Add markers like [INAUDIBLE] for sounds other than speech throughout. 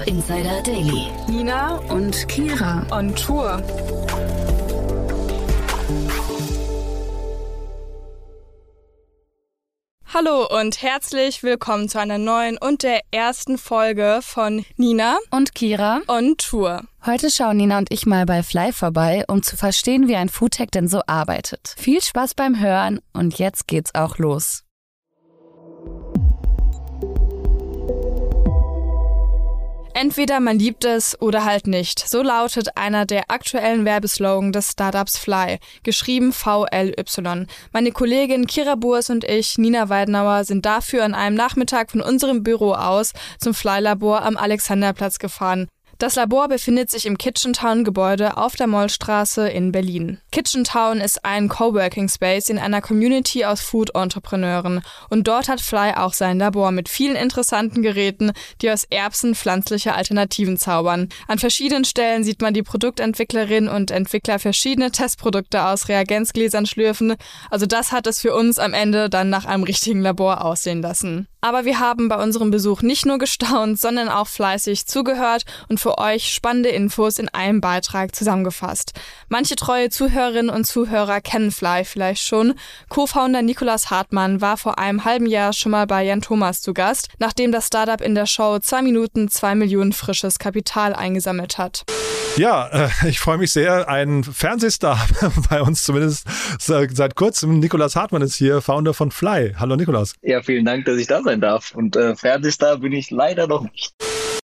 Startup Insider Daily. Nina Und Kira. on Tour. Hallo und herzlich willkommen zu einer neuen und der ersten Folge von Nina und Kira. on Tour. Heute schauen Nina und ich mal bei Fly vorbei, um zu verstehen, wie ein Foodtech denn so arbeitet. Viel Spaß beim Hören und jetzt geht's auch los. Entweder man liebt es oder halt nicht. So lautet einer der aktuellen Werbeslogan des Startups Fly, geschrieben VLY. Meine Kollegin Kira Burs und ich, Nina Weidenauer, sind dafür an einem Nachmittag von unserem Büro aus zum Fly-Labor am Alexanderplatz gefahren. Das Labor befindet sich im Kitchen Town Gebäude auf der Mollstraße in Berlin. Kitchen Town ist ein Coworking Space in einer Community aus Food Entrepreneuren und dort hat Fly auch sein Labor mit vielen interessanten Geräten, die aus Erbsen pflanzliche Alternativen zaubern. An verschiedenen Stellen sieht man die Produktentwicklerin und Entwickler verschiedene Testprodukte aus Reagenzgläsern schlürfen. Also das hat es für uns am Ende dann nach einem richtigen Labor aussehen lassen. Aber wir haben bei unserem Besuch nicht nur gestaunt, sondern auch fleißig zugehört und für euch spannende Infos in einem Beitrag zusammengefasst. Manche treue Zuhörerinnen und Zuhörer kennen Fly vielleicht schon. Co-Founder Nikolas Hartmann war vor einem halben Jahr schon mal bei Jan Thomas zu Gast, nachdem das Startup in der Show zwei Minuten zwei Millionen frisches Kapital eingesammelt hat. Ja, äh, ich freue mich sehr. Ein Fernsehstar [LAUGHS] bei uns zumindest seit, seit kurzem. Nikolas Hartmann ist hier, Founder von Fly. Hallo Nikolas. Ja, vielen Dank, dass ich da sein darf. Und äh, Fernsehstar bin ich leider noch nicht.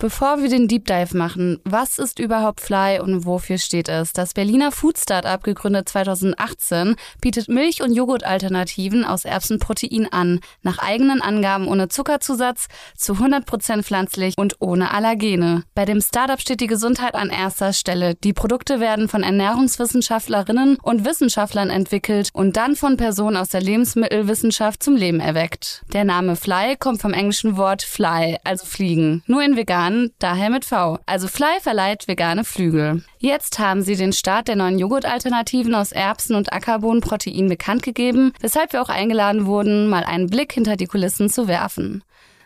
Bevor wir den Deep Dive machen, was ist überhaupt Fly und wofür steht es? Das Berliner Food Startup, gegründet 2018, bietet Milch- und Joghurtalternativen aus Erbsenprotein an, nach eigenen Angaben ohne Zuckerzusatz, zu 100% pflanzlich und ohne Allergene. Bei dem Startup steht die Gesundheit an erster Stelle. Die Produkte werden von Ernährungswissenschaftlerinnen und Wissenschaftlern entwickelt und dann von Personen aus der Lebensmittelwissenschaft zum Leben erweckt. Der Name Fly kommt vom englischen Wort fly, also fliegen, nur in vegan, daher mit V. Also Fly verleiht vegane Flügel. Jetzt haben sie den Start der neuen Joghurtalternativen aus Erbsen und Ackerbohnenprotein bekannt gegeben, weshalb wir auch eingeladen wurden, mal einen Blick hinter die Kulissen zu werfen.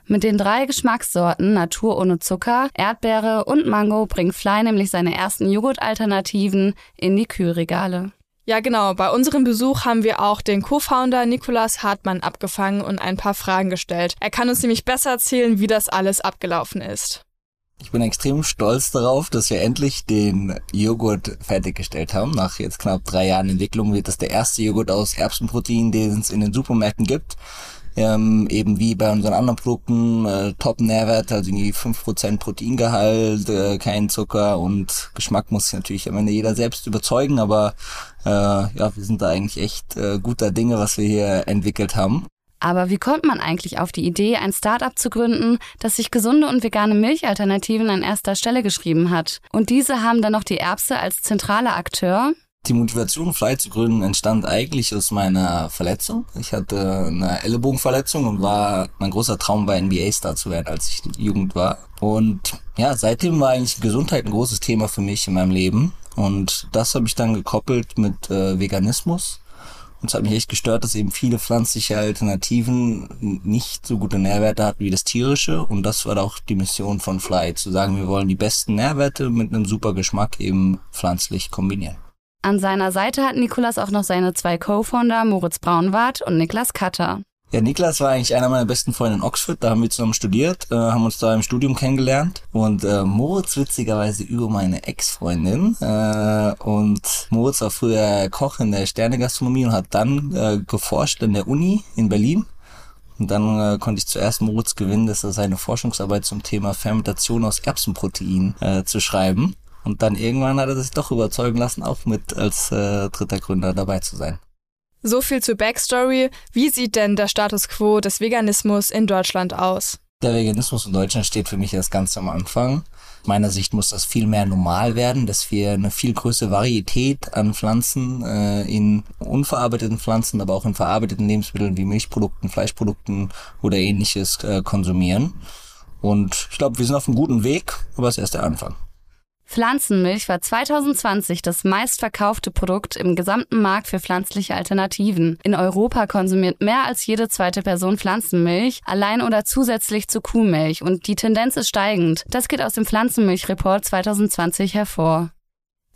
Mit den drei Geschmackssorten Natur ohne Zucker, Erdbeere und Mango bringt Fly nämlich seine ersten Joghurtalternativen in die Kühlregale. Ja, genau. Bei unserem Besuch haben wir auch den Co-Founder Nikolas Hartmann abgefangen und ein paar Fragen gestellt. Er kann uns nämlich besser erzählen, wie das alles abgelaufen ist. Ich bin extrem stolz darauf, dass wir endlich den Joghurt fertiggestellt haben. Nach jetzt knapp drei Jahren Entwicklung wird das der erste Joghurt aus Erbsenprotein, den es in den Supermärkten gibt. Ähm, eben wie bei unseren anderen Produkten, äh, Top-Nährwert, also irgendwie 5% Proteingehalt, äh, kein Zucker und Geschmack muss sich natürlich am Ende jeder selbst überzeugen, aber äh, ja, wir sind da eigentlich echt äh, guter Dinge, was wir hier entwickelt haben. Aber wie kommt man eigentlich auf die Idee, ein Startup zu gründen, das sich gesunde und vegane Milchalternativen an erster Stelle geschrieben hat? Und diese haben dann noch die Erbse als zentraler Akteur? Die Motivation, Fly zu gründen, entstand eigentlich aus meiner Verletzung. Ich hatte eine Ellenbogenverletzung und war, mein großer Traum war, NBA-Star zu werden, als ich Jugend war. Und ja, seitdem war eigentlich Gesundheit ein großes Thema für mich in meinem Leben. Und das habe ich dann gekoppelt mit äh, Veganismus. Und es hat mich echt gestört, dass eben viele pflanzliche Alternativen nicht so gute Nährwerte hatten wie das tierische. Und das war auch die Mission von Fly, zu sagen, wir wollen die besten Nährwerte mit einem super Geschmack eben pflanzlich kombinieren. An seiner Seite hat Nikolas auch noch seine zwei Co-Founder Moritz Braunwart und Niklas Katter. Ja, Niklas war eigentlich einer meiner besten Freunde in Oxford. Da haben wir zusammen studiert, äh, haben uns da im Studium kennengelernt. Und äh, Moritz witzigerweise über meine Ex-Freundin. Äh, und Moritz war früher Koch in der Sternegastronomie und hat dann äh, geforscht in der Uni in Berlin. Und dann äh, konnte ich zuerst Moritz gewinnen, dass er seine Forschungsarbeit zum Thema Fermentation aus Erbsenprotein äh, zu schreiben. Und dann irgendwann hat er sich doch überzeugen lassen, auch mit als äh, dritter Gründer dabei zu sein. So viel zur Backstory. Wie sieht denn der Status quo des Veganismus in Deutschland aus? Der Veganismus in Deutschland steht für mich erst ganz am Anfang. Meiner Sicht muss das viel mehr normal werden, dass wir eine viel größere Varietät an Pflanzen, äh, in unverarbeiteten Pflanzen, aber auch in verarbeiteten Lebensmitteln wie Milchprodukten, Fleischprodukten oder ähnliches äh, konsumieren. Und ich glaube, wir sind auf einem guten Weg, aber es ist erst der Anfang. Pflanzenmilch war 2020 das meistverkaufte Produkt im gesamten Markt für pflanzliche Alternativen. In Europa konsumiert mehr als jede zweite Person Pflanzenmilch, allein oder zusätzlich zu Kuhmilch und die Tendenz ist steigend. Das geht aus dem Pflanzenmilchreport 2020 hervor.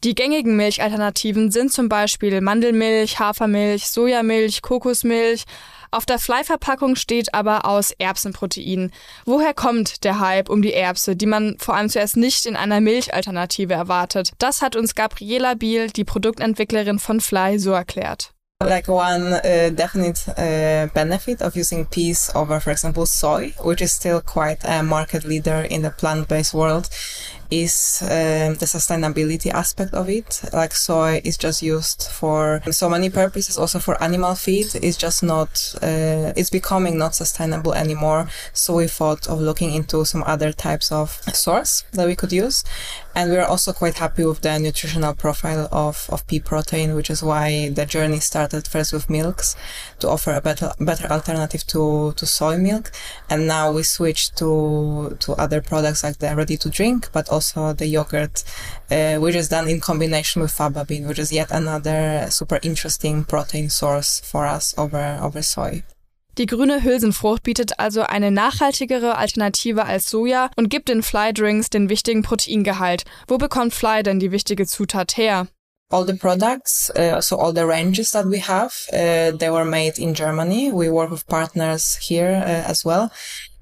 Die gängigen Milchalternativen sind zum Beispiel Mandelmilch, Hafermilch, Sojamilch, Kokosmilch. Auf der Fleischverpackung steht aber aus Erbsenprotein. Woher kommt der Hype um die Erbse, die man vor allem zuerst nicht in einer Milchalternative erwartet? Das hat uns Gabriela Biel, die Produktentwicklerin von Fly, so erklärt. Like one uh, definite uh, benefit of using peas over, for example, soy, which is still quite a market leader in the plant-based world, is um, the sustainability aspect of it. Like soy is just used for so many purposes, also for animal feed. It's just not, uh, it's becoming not sustainable anymore. So we thought of looking into some other types of source that we could use. And we're also quite happy with the nutritional profile of, of pea protein, which is why the journey started first with milks to offer a better, better alternative to, to soy milk. And now we switched to, to other products like the ready to drink, but also the yogurt, uh, which is done in combination with faba bean, which is yet another super interesting protein source for us over, over soy. Die grüne Hülsenfrucht bietet also eine nachhaltigere Alternative als Soja und gibt den Fly Drinks den wichtigen Proteingehalt. Wo bekommt Fly denn die wichtige Zutat her? all the products, uh, so all the ranges that we have, uh, they were made in Germany. We work with partners here uh, as well.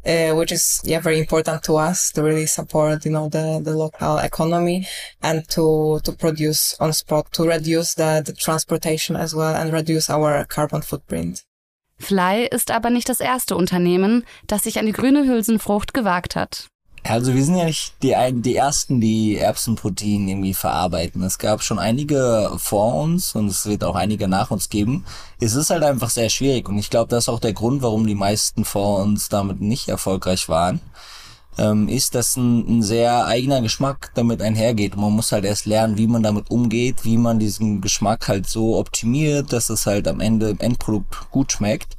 Uh, which is yeah very important to us to really support you know the the local economy and to to produce on spot to reduce the, the transportation as well and reduce our carbon footprint. Fly ist aber nicht das erste Unternehmen, das sich an die grüne Hülsenfrucht gewagt hat. Also wir sind ja nicht die, die Ersten, die Erbsenprotein irgendwie verarbeiten. Es gab schon einige vor uns und es wird auch einige nach uns geben. Es ist halt einfach sehr schwierig und ich glaube, das ist auch der Grund, warum die meisten vor uns damit nicht erfolgreich waren ähm, ist, dass ein, ein sehr eigener Geschmack damit einhergeht. Man muss halt erst lernen, wie man damit umgeht, wie man diesen Geschmack halt so optimiert, dass es halt am Ende im Endprodukt gut schmeckt.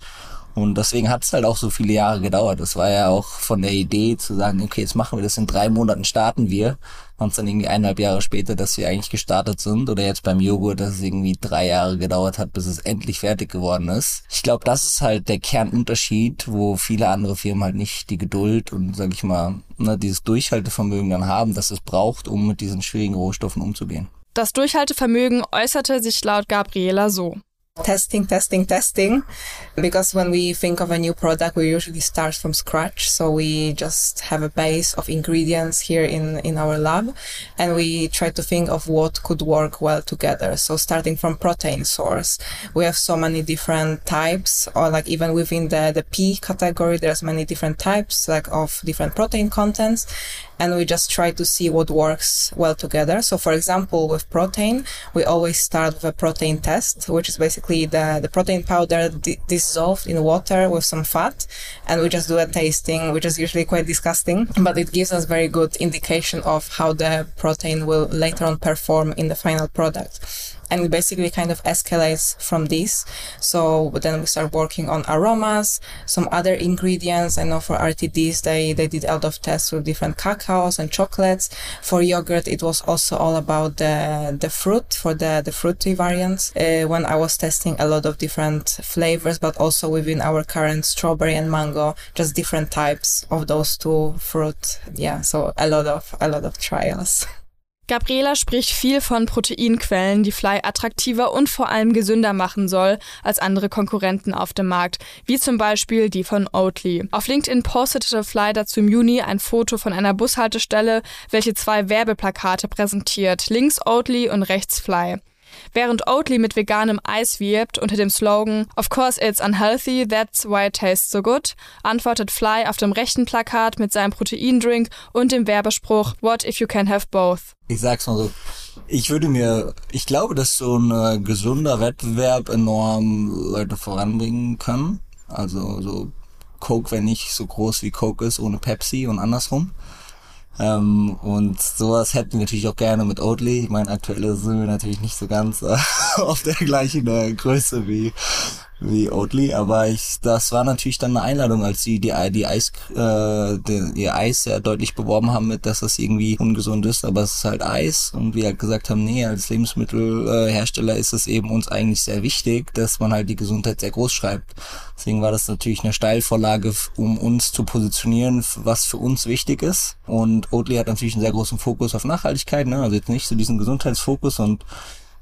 Und deswegen hat es halt auch so viele Jahre gedauert. Das war ja auch von der Idee zu sagen, okay, jetzt machen wir das in drei Monaten, starten wir. Und dann irgendwie eineinhalb Jahre später, dass wir eigentlich gestartet sind. Oder jetzt beim Joghurt, dass es irgendwie drei Jahre gedauert hat, bis es endlich fertig geworden ist. Ich glaube, das ist halt der Kernunterschied, wo viele andere Firmen halt nicht die Geduld und, sag ich mal, ne, dieses Durchhaltevermögen dann haben, das es braucht, um mit diesen schwierigen Rohstoffen umzugehen. Das Durchhaltevermögen äußerte sich laut Gabriela so. Testing, testing, testing. Because when we think of a new product, we usually start from scratch. So we just have a base of ingredients here in, in our lab and we try to think of what could work well together. So starting from protein source, we have so many different types or like even within the, the pea category, there's many different types like of different protein contents and we just try to see what works well together. So for example, with protein, we always start with a protein test, which is basically the, the protein powder di- dissolved in water with some fat. And we just do a tasting, which is usually quite disgusting, but it gives us very good indication of how the protein will later on perform in the final product and it basically kind of escalates from this. So then we start working on aromas, some other ingredients. I know for RTDs, they, they did a lot of tests with different cacaos and chocolates. For yogurt, it was also all about the, the fruit for the, the fruity variants. Uh, when I was testing a lot of different flavors, but also within our current strawberry and mango, just different types of those two fruit. Yeah. So a lot of, a lot of trials. [LAUGHS] Gabriela spricht viel von Proteinquellen, die Fly attraktiver und vor allem gesünder machen soll als andere Konkurrenten auf dem Markt, wie zum Beispiel die von Oatly. Auf LinkedIn postete Fly dazu im Juni ein Foto von einer Bushaltestelle, welche zwei Werbeplakate präsentiert, links Oatly und rechts Fly. Während Oatly mit veganem Eis wirbt unter dem Slogan Of course it's unhealthy, that's why it tastes so good, antwortet Fly auf dem rechten Plakat mit seinem Proteindrink und dem Werbespruch What if you can have both? Ich sag's mal so. Ich würde mir, ich glaube, dass so ein äh, gesunder Wettbewerb enorm Leute voranbringen kann. Also so Coke wäre nicht so groß wie Coke ist ohne Pepsi und andersrum. Ähm, und sowas hätten wir natürlich auch gerne mit Oatly. Ich meine, aktuell sind wir natürlich nicht so ganz äh, [LAUGHS] auf der gleichen äh, Größe wie, wie Oatly, aber ich, das war natürlich dann eine Einladung, als sie die, die Eis, äh, die, ihr Eis sehr deutlich beworben haben mit, dass das irgendwie ungesund ist, aber es ist halt Eis und wir halt gesagt haben, nee, als Lebensmittelhersteller ist es eben uns eigentlich sehr wichtig, dass man halt die Gesundheit sehr groß schreibt. Deswegen war das natürlich eine Steilvorlage, um uns zu positionieren, was für uns wichtig ist. Und Oatly hat natürlich einen sehr großen Fokus auf Nachhaltigkeit, ne? also jetzt nicht so diesen Gesundheitsfokus und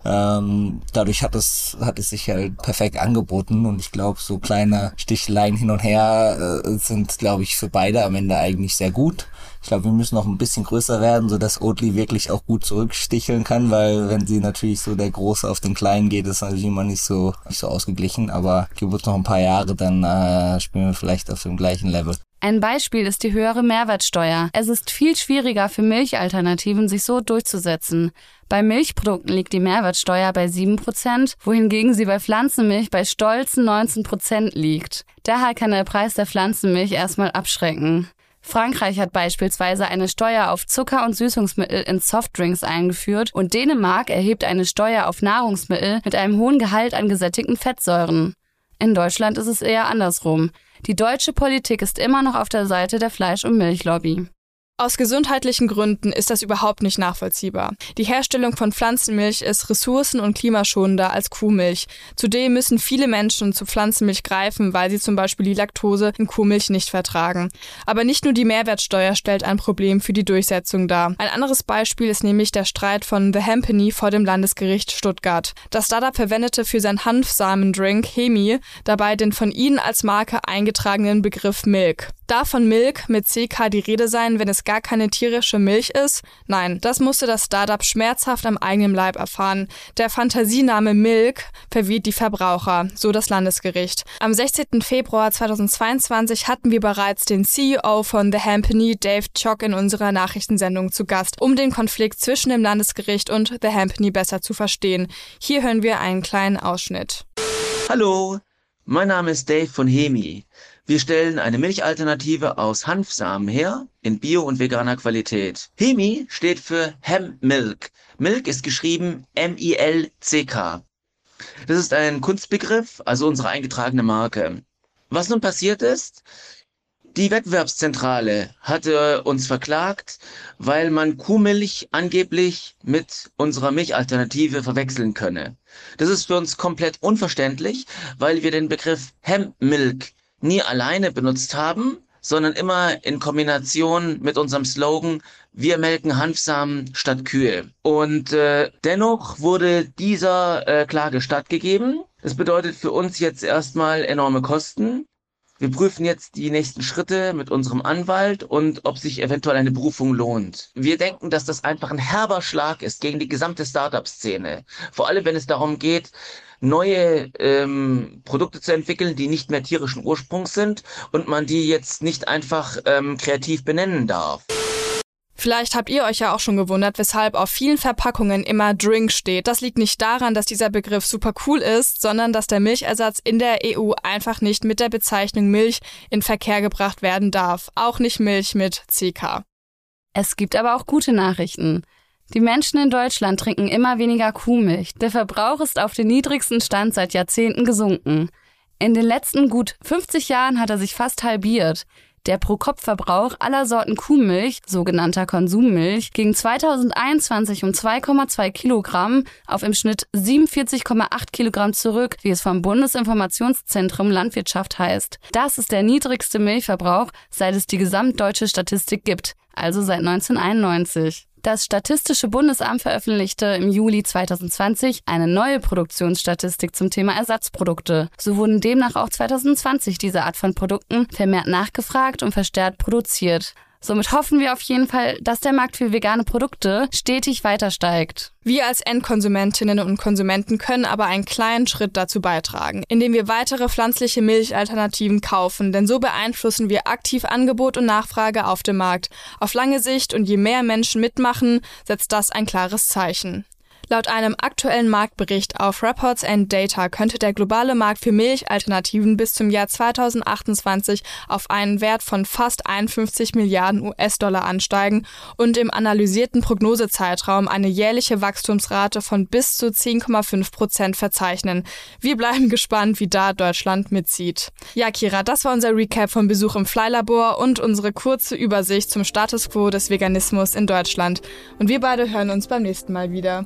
ähm, dadurch hat es, hat es sich halt perfekt angeboten und ich glaube, so kleine Sticheleien hin und her äh, sind, glaube ich, für beide am Ende eigentlich sehr gut. Ich glaube, wir müssen noch ein bisschen größer werden, so dass Oatly wirklich auch gut zurücksticheln kann, weil wenn sie natürlich so der Große auf den Kleinen geht, ist natürlich immer nicht so, nicht so ausgeglichen. Aber gib uns noch ein paar Jahre, dann äh, spielen wir vielleicht auf dem gleichen Level. Ein Beispiel ist die höhere Mehrwertsteuer. Es ist viel schwieriger für Milchalternativen, sich so durchzusetzen. Bei Milchprodukten liegt die Mehrwertsteuer bei 7%, wohingegen sie bei Pflanzenmilch bei stolzen 19% liegt. Daher kann der Preis der Pflanzenmilch erstmal abschrecken. Frankreich hat beispielsweise eine Steuer auf Zucker und Süßungsmittel in Softdrinks eingeführt und Dänemark erhebt eine Steuer auf Nahrungsmittel mit einem hohen Gehalt an gesättigten Fettsäuren. In Deutschland ist es eher andersrum. Die deutsche Politik ist immer noch auf der Seite der Fleisch- und Milchlobby. Aus gesundheitlichen Gründen ist das überhaupt nicht nachvollziehbar. Die Herstellung von Pflanzenmilch ist ressourcen- und klimaschonender als Kuhmilch. Zudem müssen viele Menschen zu Pflanzenmilch greifen, weil sie zum Beispiel die Laktose in Kuhmilch nicht vertragen. Aber nicht nur die Mehrwertsteuer stellt ein Problem für die Durchsetzung dar. Ein anderes Beispiel ist nämlich der Streit von The Hempany vor dem Landesgericht Stuttgart. Das Startup verwendete für sein Hanfsamendrink Hemi dabei den von ihnen als Marke eingetragenen Begriff Milk. Darf von Milk mit CK die Rede sein, wenn es gar keine tierische Milch ist? Nein, das musste das Startup schmerzhaft am eigenen Leib erfahren. Der Fantasiename Milk verwirrt die Verbraucher, so das Landesgericht. Am 16. Februar 2022 hatten wir bereits den CEO von The Hampany, Dave Chock, in unserer Nachrichtensendung zu Gast, um den Konflikt zwischen dem Landesgericht und The Hampany besser zu verstehen. Hier hören wir einen kleinen Ausschnitt. Hallo, mein Name ist Dave von Hemi. Wir stellen eine Milchalternative aus Hanfsamen her, in Bio- und veganer Qualität. Hemi steht für Hemp Milk. Milk ist geschrieben M-I-L-C-K. Das ist ein Kunstbegriff, also unsere eingetragene Marke. Was nun passiert ist, die Wettbewerbszentrale hatte uns verklagt, weil man Kuhmilch angeblich mit unserer Milchalternative verwechseln könne. Das ist für uns komplett unverständlich, weil wir den Begriff Hemp Milk nie alleine benutzt haben, sondern immer in Kombination mit unserem Slogan Wir melken Hanfsamen statt Kühe. Und äh, dennoch wurde dieser äh, Klage stattgegeben. Das bedeutet für uns jetzt erstmal enorme Kosten. Wir prüfen jetzt die nächsten Schritte mit unserem Anwalt und ob sich eventuell eine Berufung lohnt. Wir denken, dass das einfach ein herber Schlag ist gegen die gesamte Startup-Szene. Vor allem, wenn es darum geht, neue ähm, Produkte zu entwickeln, die nicht mehr tierischen Ursprungs sind und man die jetzt nicht einfach ähm, kreativ benennen darf. Vielleicht habt ihr euch ja auch schon gewundert, weshalb auf vielen Verpackungen immer Drink steht. Das liegt nicht daran, dass dieser Begriff super cool ist, sondern dass der Milchersatz in der EU einfach nicht mit der Bezeichnung Milch in Verkehr gebracht werden darf. Auch nicht Milch mit CK. Es gibt aber auch gute Nachrichten. Die Menschen in Deutschland trinken immer weniger Kuhmilch. Der Verbrauch ist auf den niedrigsten Stand seit Jahrzehnten gesunken. In den letzten gut 50 Jahren hat er sich fast halbiert. Der Pro-Kopf-Verbrauch aller Sorten Kuhmilch, sogenannter Konsummilch, ging 2021 um 2,2 Kilogramm auf im Schnitt 47,8 Kilogramm zurück, wie es vom Bundesinformationszentrum Landwirtschaft heißt. Das ist der niedrigste Milchverbrauch, seit es die gesamtdeutsche Statistik gibt, also seit 1991. Das Statistische Bundesamt veröffentlichte im Juli 2020 eine neue Produktionsstatistik zum Thema Ersatzprodukte. So wurden demnach auch 2020 diese Art von Produkten vermehrt nachgefragt und verstärkt produziert. Somit hoffen wir auf jeden Fall, dass der Markt für vegane Produkte stetig weiter steigt. Wir als Endkonsumentinnen und Konsumenten können aber einen kleinen Schritt dazu beitragen, indem wir weitere pflanzliche Milchalternativen kaufen, denn so beeinflussen wir aktiv Angebot und Nachfrage auf dem Markt. Auf lange Sicht und je mehr Menschen mitmachen, setzt das ein klares Zeichen. Laut einem aktuellen Marktbericht auf Reports and Data könnte der globale Markt für Milchalternativen bis zum Jahr 2028 auf einen Wert von fast 51 Milliarden US-Dollar ansteigen und im analysierten Prognosezeitraum eine jährliche Wachstumsrate von bis zu 10,5 Prozent verzeichnen. Wir bleiben gespannt, wie da Deutschland mitzieht. Ja, Kira, das war unser Recap vom Besuch im Flylabor und unsere kurze Übersicht zum Status quo des Veganismus in Deutschland. Und wir beide hören uns beim nächsten Mal wieder.